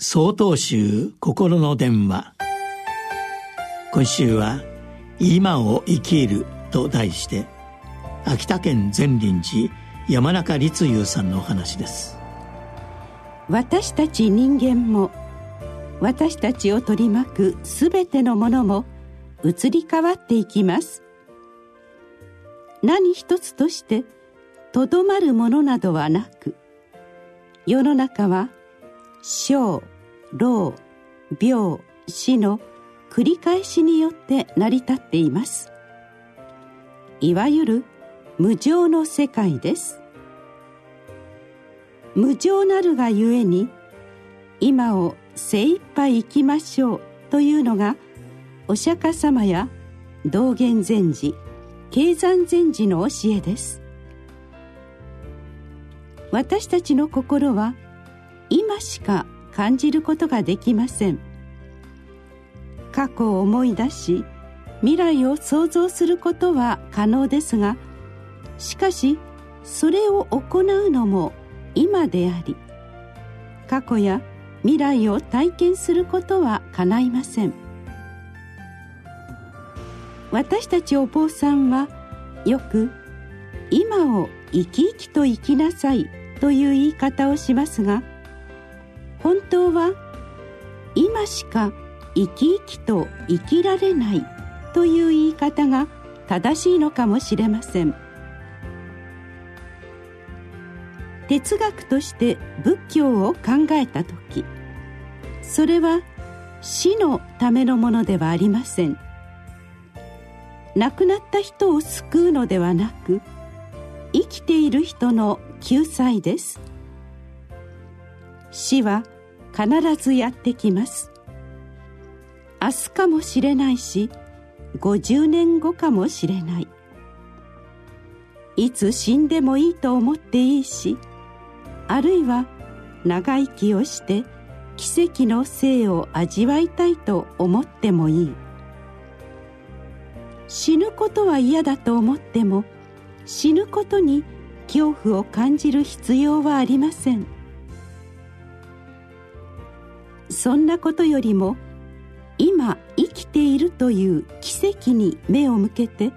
総統集心の電話。今週は「今を生きる」と題して秋田県善林寺山中立雄さんのお話です。私たち人間も私たちを取り巻く全てのものも移り変わっていきます。何一つとしてとどまるものなどはなく世の中は生老病死の繰り返しによって成り立っています。いわゆる無常の世界です。無常なるがゆえに今を精一杯生きましょうというのがお釈迦様や道元禅師経山禅師の教えです。私たちの心は今しか感じることができません。過去を思い出し未来を想像することは可能ですがしかしそれを行うのも今であり過去や未来を体験することは叶いません。私たちお坊さんはよく「今を生き生きと生きなさい」という言い方をしますが本当は今しか生き生きと生きられないという言い方が正しいのかもしれません。哲学として仏教を考えた時それは死のためのものではありません。亡くなった人を救うのではなく生きている人の救済です。死は必ずやってきます。明日かもしれないし50年後かもしれない。いつ死んでもいいと思っていいしあるいは長生きをして奇跡の生を味わいたいと思ってもいい。死ぬことは嫌だと思っても死ぬことに恐怖を感じる必要はありません。そんなことよりも今生きているという奇跡に目を向けて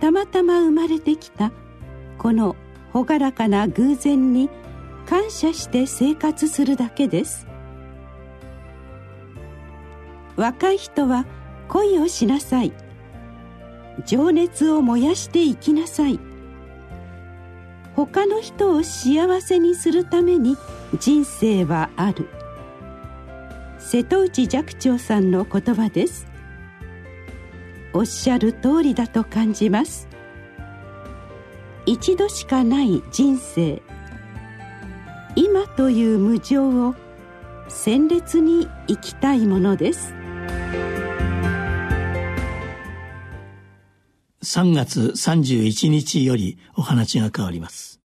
たまたま生まれてきたこの朗らかな偶然に感謝して生活するだけです。若い人は恋をしなさい。情熱を燃やして生きなさい。他の人を幸せにするために人生はある。瀬戸内寂聴さんの言葉です。おっしゃる通りだと感じます。一度しかない人生。今という無常を鮮烈に生きたいものです。3月31日よりお話が変わります。